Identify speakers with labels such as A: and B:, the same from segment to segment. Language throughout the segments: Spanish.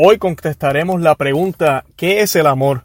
A: Hoy contestaremos la pregunta ¿qué es el amor?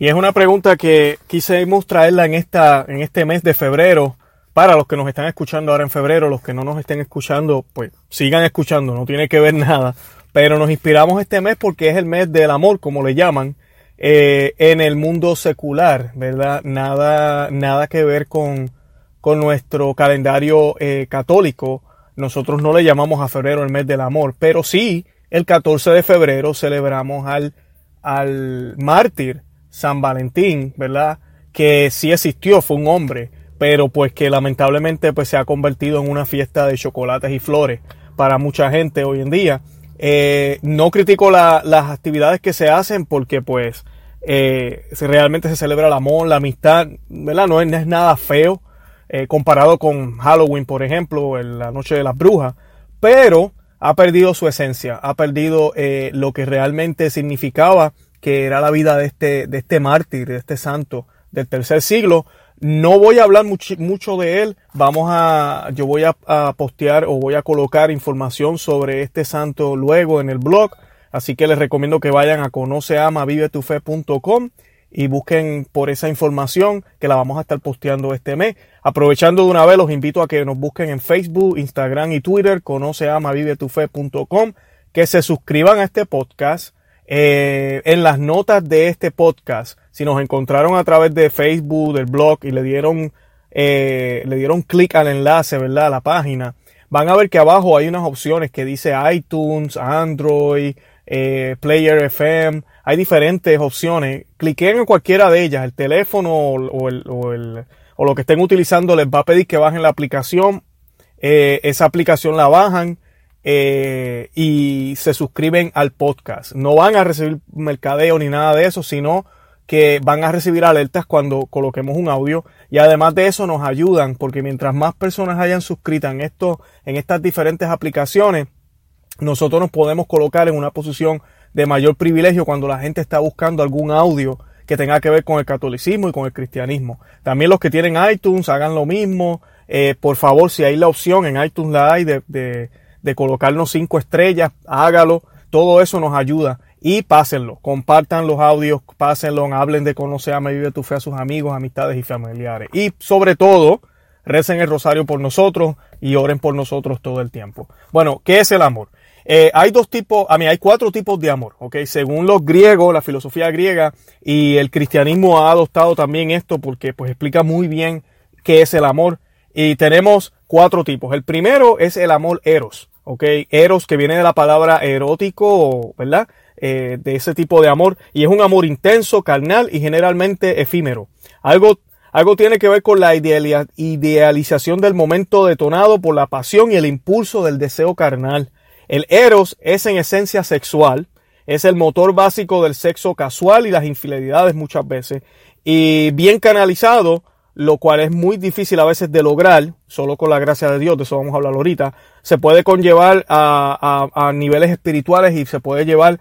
A: Y es una pregunta que quisimos traerla en, esta, en este mes de febrero. Para los que nos están escuchando ahora en febrero, los que no nos estén escuchando, pues sigan escuchando, no tiene que ver nada. Pero nos inspiramos este mes porque es el mes del amor, como le llaman, eh, en el mundo secular, ¿verdad? Nada, nada que ver con, con nuestro calendario eh, católico. Nosotros no le llamamos a febrero el mes del amor, pero sí el 14 de febrero celebramos al, al mártir San Valentín, ¿verdad? Que sí existió, fue un hombre, pero pues que lamentablemente pues se ha convertido en una fiesta de chocolates y flores para mucha gente hoy en día. Eh, no critico las actividades que se hacen porque pues eh, realmente se celebra el amor, la amistad, ¿verdad? No es, nada feo eh, comparado con Halloween, por ejemplo, la noche de las brujas, pero ha perdido su esencia, ha perdido eh, lo que realmente significaba que era la vida de este, de este mártir, de este santo del tercer siglo. No voy a hablar mucho de él, vamos a, yo voy a, postear o voy a colocar información sobre este santo luego en el blog, así que les recomiendo que vayan a conoceamavivetufe.com y busquen por esa información que la vamos a estar posteando este mes. Aprovechando de una vez, los invito a que nos busquen en Facebook, Instagram y Twitter, conoceamavivetufe.com, que se suscriban a este podcast. Eh, en las notas de este podcast, si nos encontraron a través de Facebook, del blog y le dieron, eh, le dieron clic al enlace, ¿verdad? A la página, van a ver que abajo hay unas opciones que dice iTunes, Android, eh, Player FM, hay diferentes opciones. Cliquen en cualquiera de ellas, el teléfono o, el, o, lo que estén utilizando les va a pedir que bajen la aplicación. Eh, esa aplicación la bajan eh, y se suscriben al podcast. No van a recibir mercadeo ni nada de eso, sino que van a recibir alertas cuando coloquemos un audio y además de eso nos ayudan porque mientras más personas hayan suscrito en esto, en estas diferentes aplicaciones, nosotros nos podemos colocar en una posición de mayor privilegio cuando la gente está buscando algún audio que tenga que ver con el catolicismo y con el cristianismo. También los que tienen iTunes hagan lo mismo. Eh, por favor, si hay la opción en iTunes la hay de, colocarnos cinco estrellas, hágalo. Todo eso nos ayuda. Y pásenlo, compartan los audios, pásenlo, hablen de conocer a Vive tu Fe a sus amigos, amistades y familiares. Y sobre todo, recen el rosario por nosotros y oren por nosotros todo el tiempo. Bueno, ¿qué es el amor? Eh, hay dos tipos, a mí hay cuatro tipos de amor, ¿ok? Según los griegos, la filosofía griega y el cristianismo ha adoptado también esto porque pues explica muy bien qué es el amor. Y tenemos cuatro tipos. El primero es el amor eros, ¿ok? Eros que viene de la palabra erótico, ¿verdad? Eh, de ese tipo de amor. Y es un amor intenso, carnal y generalmente efímero. Algo algo tiene que ver con la idealización del momento detonado por la pasión y el impulso del deseo carnal. El eros es en esencia sexual, es el motor básico del sexo casual y las infidelidades muchas veces, y bien canalizado, lo cual es muy difícil a veces de lograr, solo con la gracia de Dios, de eso vamos a hablar ahorita, se puede conllevar a, niveles espirituales y se puede llevar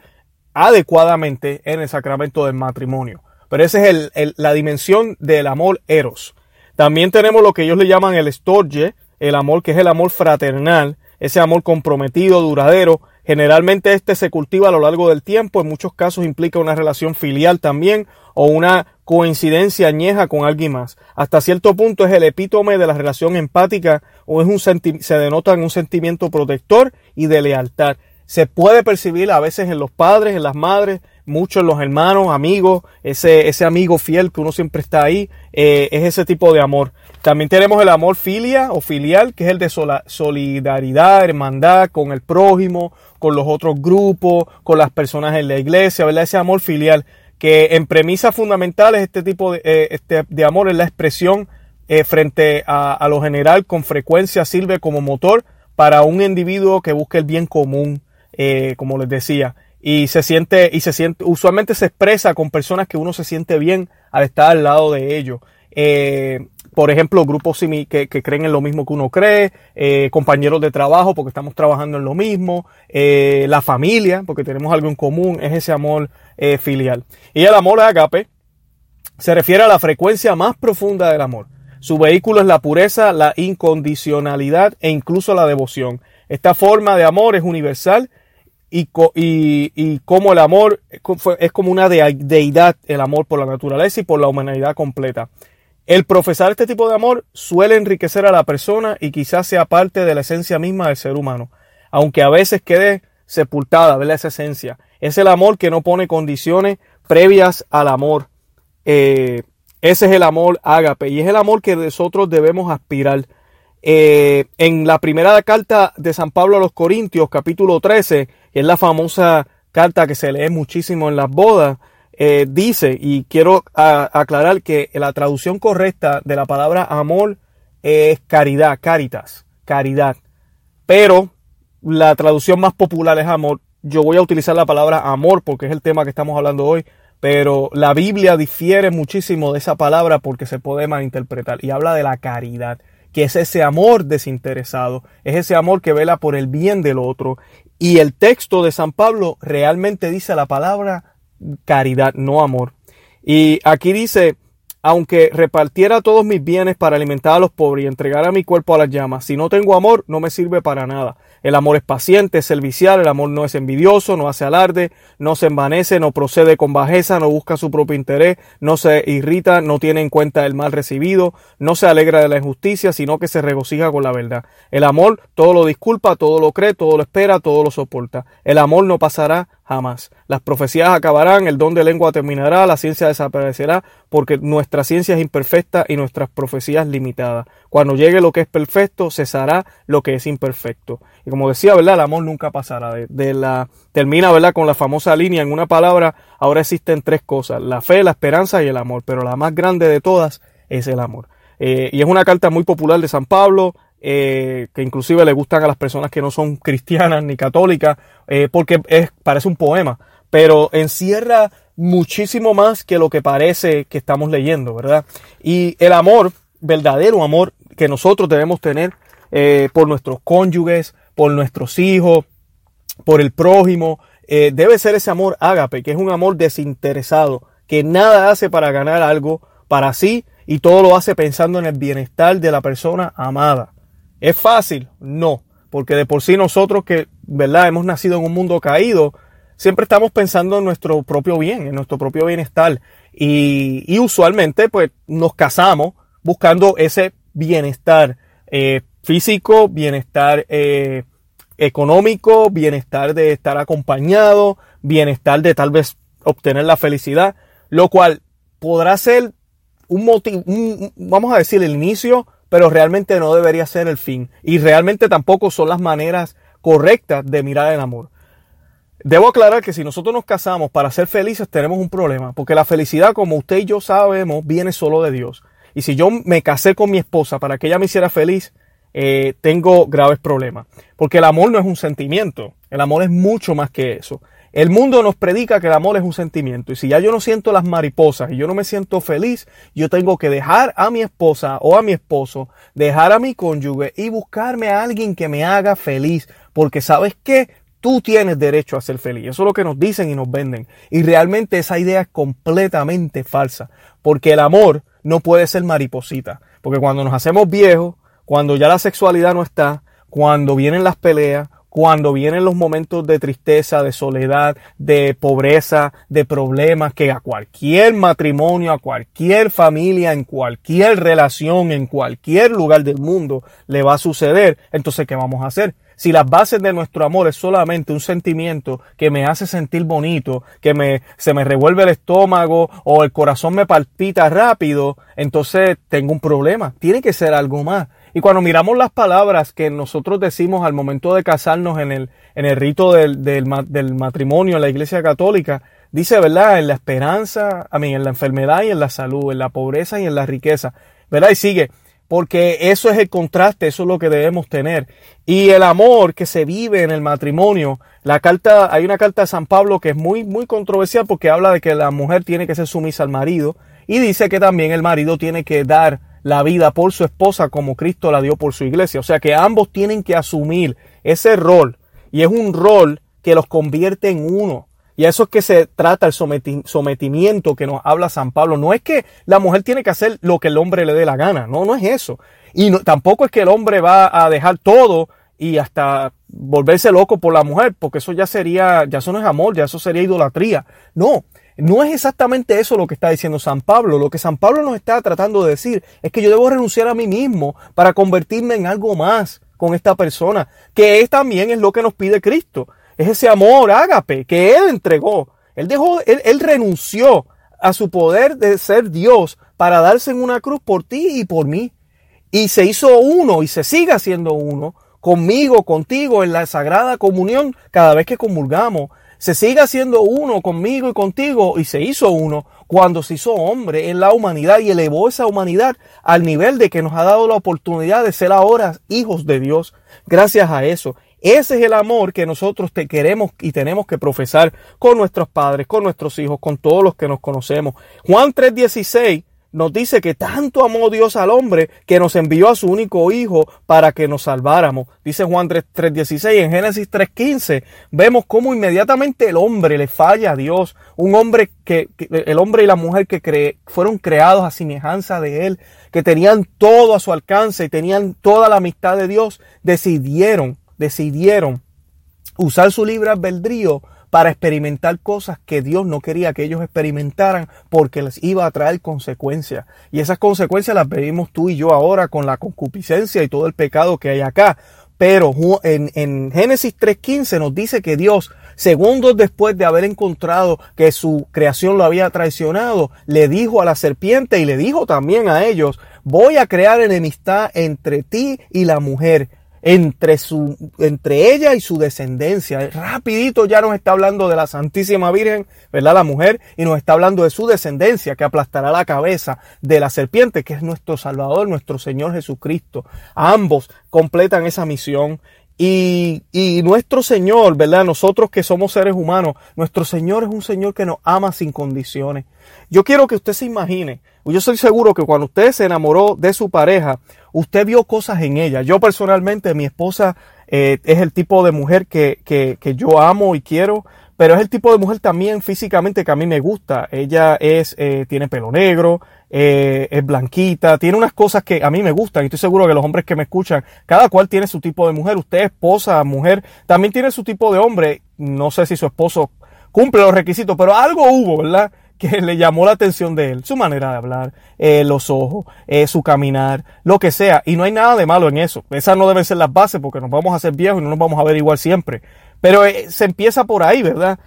A: adecuadamente en el sacramento del matrimonio. Pero esa es la dimensión del amor eros. También tenemos lo que ellos le llaman el storge, el amor que es el amor fraternal, ese amor comprometido, duradero. Generalmente este se cultiva a lo largo del tiempo, en muchos casos implica una relación filial también o una coincidencia añeja con alguien más. Hasta cierto punto es el epítome de la relación empática o es un se denota en un sentimiento protector y de lealtad. Se puede percibir a veces en los padres, en las madres, muchos en los hermanos, amigos, ese, ese amigo fiel que uno siempre está ahí, eh, es ese tipo de amor. También tenemos el amor filia o filial, que es el de solidaridad, hermandad con el prójimo, con los otros grupos, con las personas en la iglesia, ¿verdad? Ese amor filial, que en premisas fundamentales este tipo de, eh, este, de amor es la expresión eh, frente a, lo general, con frecuencia sirve como motor para un individuo que busque el bien común, eh, como les decía y se siente y se siente usualmente se expresa con personas que uno se siente bien al estar al lado de ellos por ejemplo, grupos que, creen en lo mismo que uno cree, eh, compañeros de trabajo porque estamos trabajando en lo mismo, eh, la familia porque tenemos algo en común, es ese amor eh, filial. Y el amor agape se refiere a la frecuencia más profunda del amor. Su vehículo es la pureza, la incondicionalidad e incluso la devoción. Esta forma de amor es universal y, cómo el amor es como una deidad, el amor por la naturaleza y por la humanidad completa. El profesar este tipo de amor suele enriquecer a la persona y quizás sea parte de la esencia misma del ser humano, aunque a veces quede sepultada, ¿verdad? Esa esencia. Es el amor que no pone condiciones previas al amor. Eh, ese es el amor ágape y es el amor que nosotros debemos aspirar. Eh, en la primera carta de San Pablo a los Corintios, capítulo 13, que es la famosa carta que se lee muchísimo en las bodas, eh, dice, y quiero aclarar que la traducción correcta de la palabra amor es caridad, caritas, caridad. Pero la traducción más popular es amor. Yo voy a utilizar la palabra amor porque es el tema que estamos hablando hoy, pero la Biblia difiere muchísimo de esa palabra porque se puede malinterpretar y habla de la caridad que es ese amor desinteresado, es ese amor que vela por el bien del otro. Y el texto de San Pablo realmente dice la palabra caridad, no amor. Y aquí dice, aunque repartiera todos mis bienes para alimentar a los pobres y entregara mi cuerpo a las llamas, si no tengo amor, no me sirve para nada. El amor es paciente, es servicial, el amor no es envidioso, no hace alarde, no se envanece, no procede con bajeza, no busca su propio interés, no se irrita, no tiene en cuenta el mal recibido, no se alegra de la injusticia, sino que se regocija con la verdad. El amor todo lo disculpa, todo lo cree, todo lo espera, todo lo soporta. El amor no pasará jamás. Las profecías acabarán, el don de lengua terminará, la ciencia desaparecerá, porque nuestra ciencia es imperfecta y nuestras profecías limitadas. Cuando llegue lo que es perfecto, cesará lo que es imperfecto. Y como decía, ¿verdad? El amor nunca pasará. De, la, termina, ¿verdad? Con la famosa línea, en una palabra, ahora existen tres cosas, la fe, la esperanza y el amor, pero la más grande de todas es el amor. Eh, y es una carta muy popular de San Pablo, eh, que inclusive le gustan a las personas que no son cristianas ni católicas, eh, porque es, parece un poema, pero encierra muchísimo más que lo que parece que estamos leyendo, ¿verdad? Y el amor, verdadero amor que nosotros debemos tener eh, por nuestros cónyuges, por nuestros hijos, por el prójimo, debe ser ese amor ágape, que es un amor desinteresado, que nada hace para ganar algo para sí y todo lo hace pensando en el bienestar de la persona amada. ¿Es fácil? No, porque de por sí nosotros que, ¿verdad? Hemos nacido en un mundo caído, siempre estamos pensando en nuestro propio bien, en nuestro propio bienestar. Y, usualmente, pues, nos casamos buscando ese bienestar eh, físico, bienestar eh, económico, bienestar de estar acompañado, bienestar de tal vez obtener la felicidad, lo cual podrá ser un motivo, vamos a decir, el inicio pero realmente no debería ser el fin. Y realmente tampoco son las maneras correctas de mirar el amor. Debo aclarar que si nosotros nos casamos para ser felices tenemos un problema, porque la felicidad, como usted y yo sabemos, viene solo de Dios. Y si yo me casé con mi esposa para que ella me hiciera feliz, eh, tengo graves problemas. Porque el amor no es un sentimiento, el amor es mucho más que eso. El mundo nos predica que el amor es un sentimiento. Y si ya yo no siento las mariposas y yo no me siento feliz, yo tengo que dejar a mi esposa o a mi esposo, dejar a mi cónyuge y buscarme a alguien que me haga feliz, porque sabes qué, tú tienes derecho a ser feliz. Eso es lo que nos dicen y nos venden. Y realmente esa idea es completamente falsa, porque el amor no puede ser mariposita, porque cuando nos hacemos viejos, cuando ya la sexualidad no está, cuando vienen las peleas, cuando vienen los momentos de tristeza, de soledad, de pobreza, de problemas que a cualquier matrimonio, a cualquier familia, en cualquier relación, en cualquier lugar del mundo le va a suceder, entonces ¿qué vamos a hacer? Si las bases de nuestro amor es solamente un sentimiento que me hace sentir bonito, que me, se me revuelve el estómago o el corazón me palpita rápido, entonces tengo un problema. Tiene que ser algo más. Y cuando miramos las palabras que nosotros decimos al momento de casarnos en el, en el rito del, del, matrimonio en la Iglesia Católica, dice, ¿verdad? En la esperanza, a mí, en la enfermedad y en la salud, en la pobreza y en la riqueza, ¿verdad? Y sigue, porque eso es el contraste, eso es lo que debemos tener. Y el amor que se vive en el matrimonio, la carta, hay una carta de San Pablo que es muy, muy controversial porque habla de que la mujer tiene que ser sumisa al marido y dice que también el marido tiene que dar la vida por su esposa como Cristo la dio por su iglesia. O sea que ambos tienen que asumir ese rol y es un rol que los convierte en uno. Y eso es que se trata el sometimiento que nos habla San Pablo. No es que la mujer tiene que hacer lo que el hombre le dé la gana. No, no es eso. Y tampoco es que el hombre va a dejar todo y hasta volverse loco por la mujer, porque eso ya sería, ya eso no es amor, ya eso sería idolatría. No, no es exactamente eso lo que está diciendo San Pablo. Lo que San Pablo nos está tratando de decir es que yo debo renunciar a mí mismo para convertirme en algo más con esta persona, que es también es lo que nos pide Cristo. Es ese amor ágape que Él entregó. Él dejó, él, renunció a su poder de ser Dios para darse en una cruz por ti y por mí. Y se hizo uno y se sigue haciendo uno conmigo, contigo, en la sagrada comunión cada vez que comulgamos. Se sigue haciendo uno conmigo y contigo y se hizo uno cuando se hizo hombre en la humanidad y elevó esa humanidad al nivel de que nos ha dado la oportunidad de ser ahora hijos de Dios. Gracias a eso. Ese es el amor que nosotros te queremos y tenemos que profesar con nuestros padres, con nuestros hijos, con todos los que nos conocemos. Juan 3:16 nos dice que tanto amó Dios al hombre que nos envió a su único hijo para que nos salváramos. Dice Juan 3.16. En Génesis 3.15 vemos cómo inmediatamente el hombre le falla a Dios. Un hombre que, el hombre y la mujer que fueron creados a semejanza de él, que tenían todo a su alcance y tenían toda la amistad de Dios, decidieron, decidieron usar su libre albedrío para experimentar cosas que Dios no quería que ellos experimentaran porque les iba a traer consecuencias. Y esas consecuencias las vemos tú y yo ahora con la concupiscencia y todo el pecado que hay acá. Pero en, en Génesis 3.15 nos dice que Dios, segundos después de haber encontrado que su creación lo había traicionado, le dijo a la serpiente y le dijo también a ellos, voy a crear enemistad entre ti y la mujer entre, su, entre ella y su descendencia. Rapidito ya nos está hablando de la Santísima Virgen, ¿verdad? La mujer, y nos está hablando de su descendencia que aplastará la cabeza de la serpiente, que es nuestro Salvador, nuestro Señor Jesucristo. Ambos completan esa misión. Y, y nuestro Señor, ¿verdad? Nosotros que somos seres humanos, nuestro Señor es un Señor que nos ama sin condiciones. Yo quiero que usted se imagine, yo soy seguro que cuando usted se enamoró de su pareja, usted vio cosas en ella. Yo personalmente, mi esposa eh, es el tipo de mujer que, que, que, yo amo y quiero, pero es el tipo de mujer también físicamente que a mí me gusta. Ella es, eh, tiene pelo negro, eh, es blanquita, tiene unas cosas que a mí me gustan y estoy seguro que los hombres que me escuchan, cada cual tiene su tipo de mujer. Usted, esposa, mujer, también tiene su tipo de hombre. No sé si su esposo cumple los requisitos, pero algo hubo, ¿verdad? Que le llamó la atención de él, su manera de hablar, eh, los ojos, eh, su caminar, lo que sea. Y no hay nada de malo en eso. Esas no deben ser las bases porque nos vamos a hacer viejos y no nos vamos a ver igual siempre. Pero eh, se empieza por ahí, ¿verdad?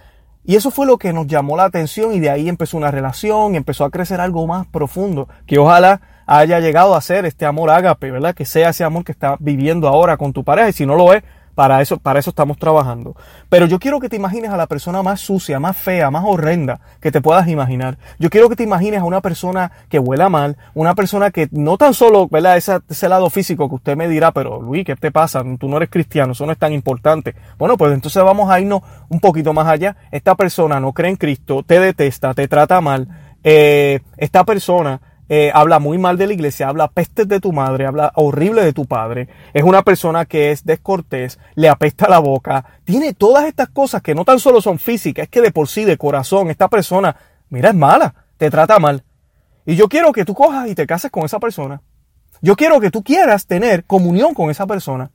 A: Y eso fue lo que nos llamó la atención y de ahí empezó una relación, empezó a crecer algo más profundo, que ojalá haya llegado a ser este amor ágape, ¿verdad? Que sea ese amor que está viviendo ahora con tu pareja y si no lo es, para eso, para eso estamos trabajando. Pero yo quiero que te imagines a la persona más sucia, más fea, más horrenda que te puedas imaginar. Yo quiero que te imagines a una persona que huela mal, una persona que no tan solo, ¿verdad? Ese, ese lado físico que usted me dirá, pero Luis, ¿qué te pasa? Tú no eres cristiano, eso no es tan importante. Bueno, pues entonces vamos a irnos un poquito más allá. Esta persona no cree en Cristo, te detesta, te trata mal. Eh, esta persona eh, habla muy mal de la iglesia, habla pestes de tu madre, habla horrible de tu padre, es una persona que es descortés, le apesta la boca, tiene todas estas cosas que no tan solo son físicas, es que de por sí, de corazón, esta persona, mira, es mala, te trata mal. Y yo quiero que tú cojas y te cases con esa persona. Yo quiero que tú quieras tener comunión con esa persona.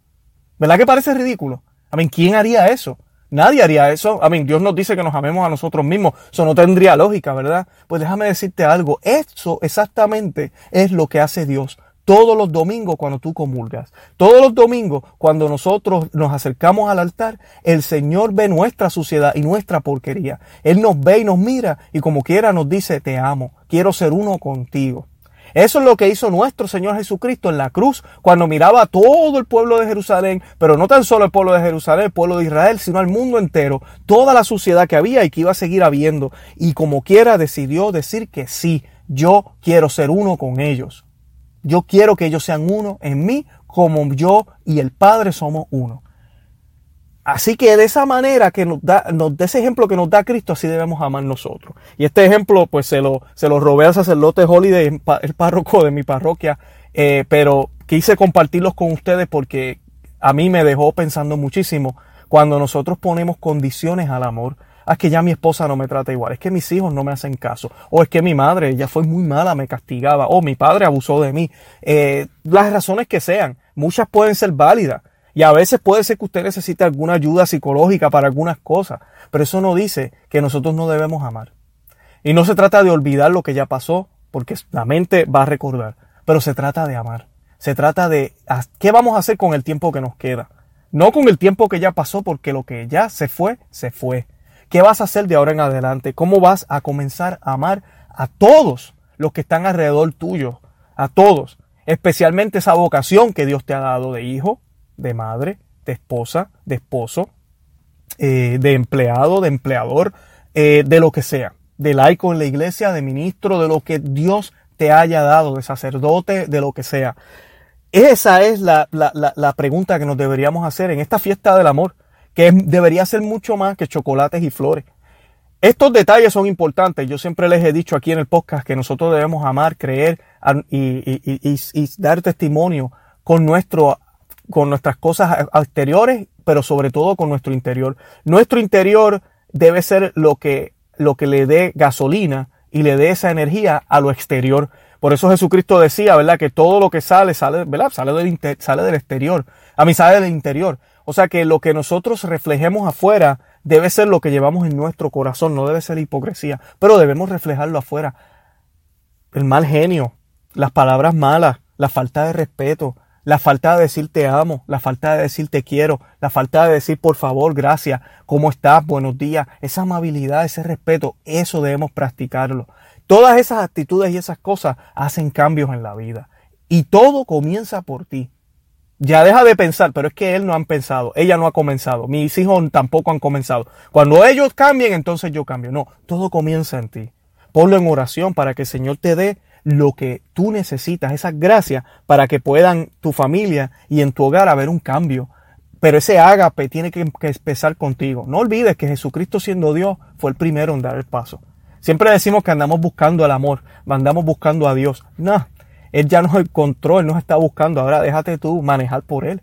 A: ¿Verdad que parece ridículo? A mí, ¿quién haría eso? Nadie haría eso. A mí, Dios nos dice que nos amemos a nosotros mismos. Eso no tendría lógica, ¿verdad? Pues déjame decirte algo. Eso exactamente es lo que hace Dios. Todos los domingos cuando tú comulgas. Todos los domingos cuando nosotros nos acercamos al altar, el Señor ve nuestra suciedad y nuestra porquería. Él nos ve y nos mira y como quiera nos dice, te amo. Quiero ser uno contigo. Eso es lo que hizo nuestro Señor Jesucristo en la cruz cuando miraba a todo el pueblo de Jerusalén, pero no tan solo el pueblo de Jerusalén, el pueblo de Israel, sino al mundo entero, toda la suciedad que había y que iba a seguir habiendo. Y como quiera decidió decir que sí, yo quiero ser uno con ellos. Yo quiero que ellos sean uno en mí como yo y el Padre somos uno. Así que de esa manera que nos da, de ese ejemplo que nos da Cristo, así debemos amar nosotros. Y este ejemplo, pues se lo, se lo robé al sacerdote Holiday, el párroco de mi parroquia, eh, pero quise compartirlos con ustedes porque a mí me dejó pensando muchísimo cuando nosotros ponemos condiciones al amor. Ah, es que ya mi esposa no me trata igual, es que mis hijos no me hacen caso, o es que mi madre, ella fue muy mala, me castigaba, o mi padre abusó de mí. Eh, las razones que sean, muchas pueden ser válidas, Y a veces puede ser que usted necesite alguna ayuda psicológica para algunas cosas, pero eso no dice que nosotros no debemos amar. Y no se trata de olvidar lo que ya pasó, porque la mente va a recordar, pero se trata de amar. Se trata de qué vamos a hacer con el tiempo que nos queda. No con el tiempo que ya pasó, porque lo que ya se fue, se fue. ¿Qué vas a hacer de ahora en adelante? ¿Cómo vas a comenzar a amar a todos los que están alrededor tuyo? A todos. Especialmente esa vocación que Dios te ha dado de hijo, de madre, de esposa, de esposo, eh, de empleado, de empleador, eh, de lo que sea, de laico en la iglesia, de ministro, de lo que Dios te haya dado, de sacerdote, de lo que sea. Esa es la, la, pregunta que nos deberíamos hacer en esta fiesta del amor, que debería ser mucho más que chocolates y flores. Estos detalles son importantes. Yo siempre les he dicho aquí en el podcast que nosotros debemos amar, creer y, y dar testimonio con nuestro con nuestras cosas exteriores, pero sobre todo con nuestro interior. Nuestro interior debe ser lo que, lo que le dé gasolina y le dé esa energía a lo exterior. Por eso Jesucristo decía, ¿verdad? Que todo lo que sale, sale, ¿verdad? Sale del, sale del exterior. A mí sale del interior. O sea que lo que nosotros reflejemos afuera debe ser lo que llevamos en nuestro corazón, no debe ser hipocresía, pero debemos reflejarlo afuera. El mal genio, las palabras malas, la falta de respeto, la falta de decir te amo, la falta de decir te quiero, la falta de decir por favor, gracias, ¿cómo estás? Buenos días. Esa amabilidad, ese respeto, eso debemos practicarlo. Todas esas actitudes y esas cosas hacen cambios en la vida. Y todo comienza por ti. Ya deja de pensar, pero es que él no han pensado, ella no ha comenzado, mis hijos tampoco han comenzado. Cuando ellos cambien, entonces yo cambio. No, todo comienza en ti. Ponlo en oración para que el Señor te dé lo que tú necesitas, esas gracias para que puedan tu familia y en tu hogar haber un cambio. Pero ese ágape tiene que, empezar contigo. No olvides que Jesucristo siendo Dios fue el primero en dar el paso. Siempre decimos que andamos buscando el amor, andamos buscando a Dios. No, Él ya nos encontró, Él nos está buscando. Ahora déjate tú manejar por Él.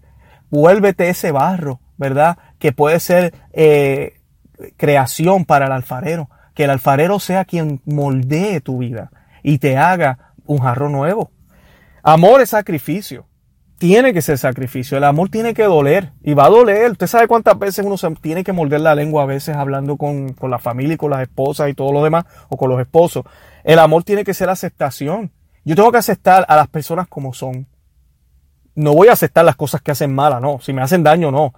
A: Vuélvete ese barro, ¿verdad? Que puede ser eh, creación para el alfarero. Que el alfarero sea quien moldee tu vida y te haga un jarro nuevo. Amor es sacrificio. Tiene que ser sacrificio. El amor tiene que doler y va a doler. Usted sabe cuántas veces uno se tiene que morder la lengua a veces hablando con, con la familia y con las esposas y todo lo demás o con los esposos. El amor tiene que ser aceptación. Yo tengo que aceptar a las personas como son. No voy a aceptar las cosas que hacen malas, no. Si me hacen daño, no.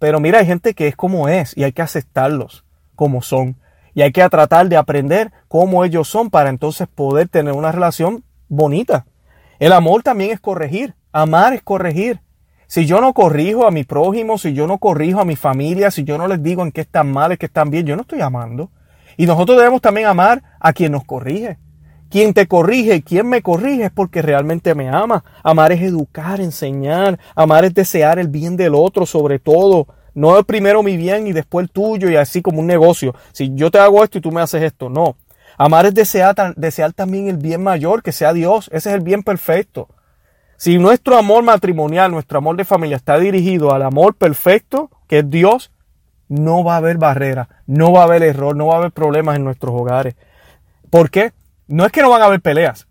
A: Pero mira, hay gente que es como es y hay que aceptarlos como son. Y hay que tratar de aprender cómo ellos son para entonces poder tener una relación bonita. El amor también es corregir. Amar es corregir. Si yo no corrijo a mi prójimo, si yo no corrijo a mi familia, si yo no les digo en qué están mal, en qué están bien, yo no estoy amando. Y nosotros debemos también amar a quien nos corrige. Quien te corrige quien me corrige es porque realmente me ama. Amar es educar, enseñar. Amar es desear el bien del otro sobre todo. No es primero mi bien y después el tuyo y así como un negocio. Si yo te hago esto y tú me haces esto, no. Amar es desear, desear también el bien mayor, que sea Dios. Ese es el bien perfecto. Si nuestro amor matrimonial, nuestro amor de familia está dirigido al amor perfecto, que es Dios, no va a haber barrera, no va a haber error, no va a haber problemas en nuestros hogares. ¿Por qué? No es que no van a haber peleas.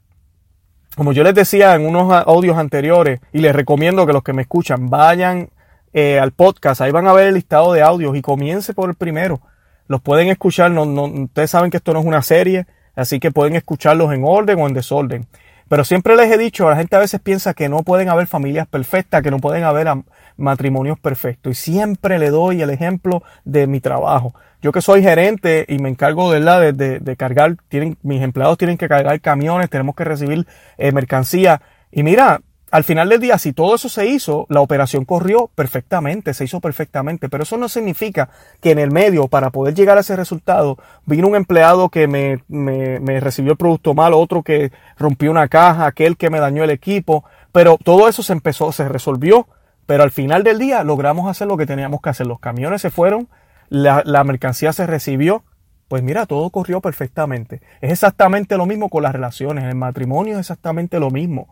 A: Como yo les decía en unos audios anteriores, y les recomiendo que los que me escuchan vayan eh, al podcast. Ahí van a ver el listado de audios y comience por el primero. Los pueden escuchar, no, no, ustedes saben que esto no es una serie, así que pueden escucharlos en orden o en desorden. Pero siempre les he dicho, la gente a veces piensa que no pueden haber familias perfectas, que no pueden haber matrimonios perfectos. Y siempre le doy el ejemplo de mi trabajo. Yo que soy gerente y me encargo de, la, de, de, cargar, tienen, mis empleados tienen que cargar camiones, tenemos que recibir eh, mercancía. Y mira, al final del día, si todo eso se hizo, la operación corrió perfectamente, se hizo perfectamente, pero eso no significa que en el medio, para poder llegar a ese resultado, vino un empleado que me, me, me recibió el producto mal, otro que rompió una caja, aquel que me dañó el equipo, pero todo eso se empezó, se resolvió, pero al final del día logramos hacer lo que teníamos que hacer. Los camiones se fueron, la, la mercancía se recibió, pues mira, todo corrió perfectamente. Es exactamente lo mismo con las relaciones, el matrimonio es exactamente lo mismo.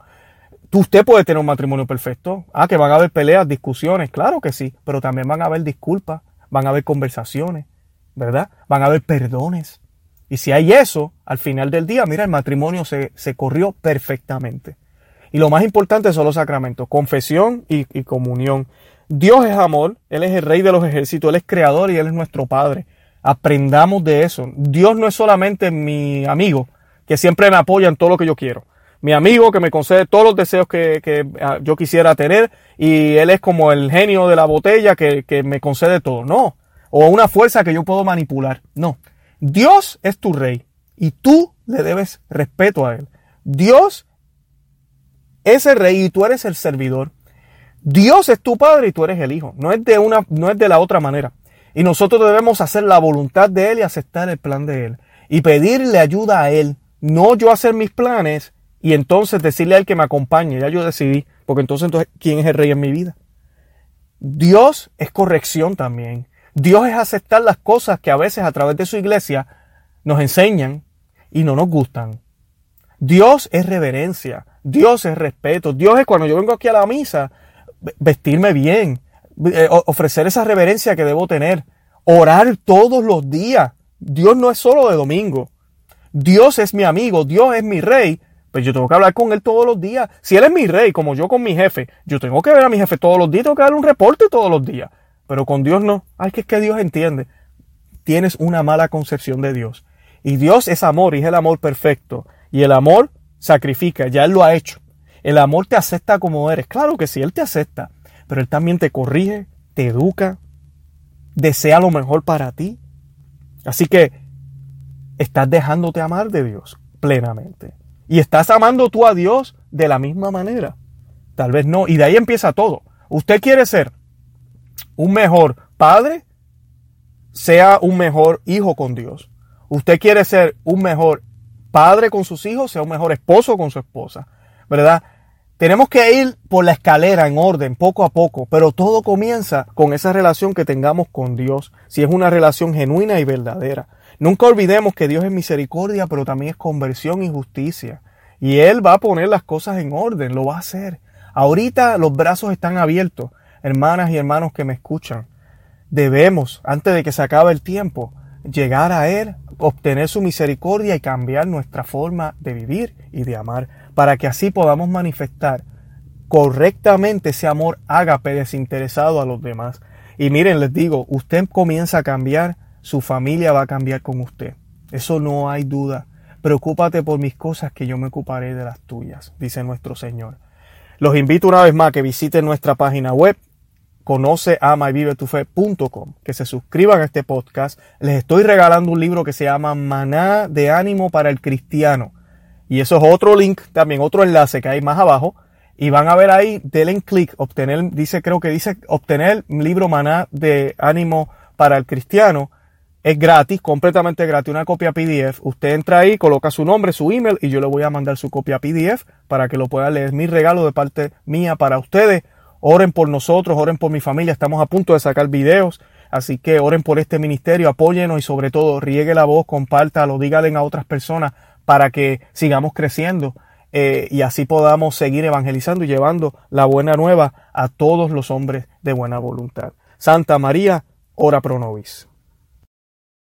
A: Usted puede tener un matrimonio perfecto. Ah, que van a haber peleas, discusiones, claro que sí, pero también van a haber disculpas, van a haber conversaciones, ¿verdad? Van a haber perdones. Y si hay eso, al final del día, mira, el matrimonio se, se corrió perfectamente. Y lo más importante son los sacramentos, confesión y, y comunión. Dios es amor, Él es el rey de los ejércitos, Él es creador y Él es nuestro Padre. Aprendamos de eso. Dios no es solamente mi amigo, que siempre me apoya en todo lo que yo quiero. Mi amigo que me concede todos los deseos que, ah, yo quisiera tener y Él es como el genio de la botella que, que me concede todo. No. O una fuerza que yo puedo manipular. No. Dios es tu rey y tú le debes respeto a Él. Dios es el rey y tú eres el servidor. Dios es tu padre y tú eres el hijo. No es de una, no es de la otra manera. Y nosotros debemos hacer la voluntad de Él y aceptar el plan de Él. Y pedirle ayuda a Él. No yo hacer mis planes y entonces decirle a Él que me acompañe. Ya yo decidí. Porque entonces, entonces, ¿quién es el rey en mi vida? Dios es corrección también. Dios es aceptar las cosas que a veces a través de su iglesia nos enseñan y no nos gustan. Dios es reverencia. Dios es respeto. Dios es cuando yo vengo aquí a la misa, vestirme bien, eh, ofrecer esa reverencia que debo tener, orar todos los días. Dios no es solo de domingo. Dios es mi amigo, Dios es mi rey, pues yo tengo que hablar con él todos los días. Si él es mi rey, como yo con mi jefe, yo tengo que ver a mi jefe todos los días, tengo que darle un reporte todos los días. Pero con Dios no. Ay, que es que Dios entiende. Tienes una mala concepción de Dios. Y Dios es amor y es el amor perfecto. Y el amor sacrifica, ya Él lo ha hecho. El amor te acepta como eres. Claro que sí, Él te acepta, pero Él también te corrige, te educa, desea lo mejor para ti. Así que estás dejándote amar de Dios plenamente. Y estás amando tú a Dios de la misma manera. Tal vez no. Y de ahí empieza todo. Usted quiere ser un mejor padre, sea un mejor hijo con Dios. Usted quiere ser un mejor padre con sus hijos, sea un mejor esposo con su esposa, ¿verdad? Tenemos que ir por la escalera en orden, poco a poco, pero todo comienza con esa relación que tengamos con Dios, si es una relación genuina y verdadera. Nunca olvidemos que Dios es misericordia, pero también es conversión y justicia. Y Él va a poner las cosas en orden, lo va a hacer. Ahorita los brazos están abiertos, hermanas y hermanos que me escuchan. Debemos, antes de que se acabe el tiempo, llegar a Él, obtener su misericordia y cambiar nuestra forma de vivir y de amar, para que así podamos manifestar correctamente ese amor ágape desinteresado a los demás. Y miren, les digo, usted comienza a cambiar, su familia va a cambiar con usted. Eso no hay duda. Preocúpate por mis cosas que yo me ocuparé de las tuyas, dice nuestro Señor. Los invito una vez más a que visiten nuestra página web conoce ama y vive tu fe.com, que se suscriban a este podcast. Les estoy regalando un libro que se llama Maná de ánimo para el cristiano. Y eso es otro link, también otro enlace que hay más abajo. Y van a ver ahí, denle clic, obtener, dice, creo que dice obtener libro Maná de ánimo para el cristiano. Es gratis, completamente gratis, una copia PDF. Usted entra ahí, coloca su nombre, su email y yo le voy a mandar su copia PDF para que lo pueda leer. Mi regalo de parte mía para ustedes Oren por nosotros, oren por mi familia. Estamos a punto de sacar videos. Así que oren por este ministerio, apóyenos y sobre todo riegue la voz, compártalo, díganle a otras personas para que sigamos creciendo eh, y así podamos seguir evangelizando y llevando la buena nueva a todos los hombres de buena voluntad. Santa María, ora pro nobis.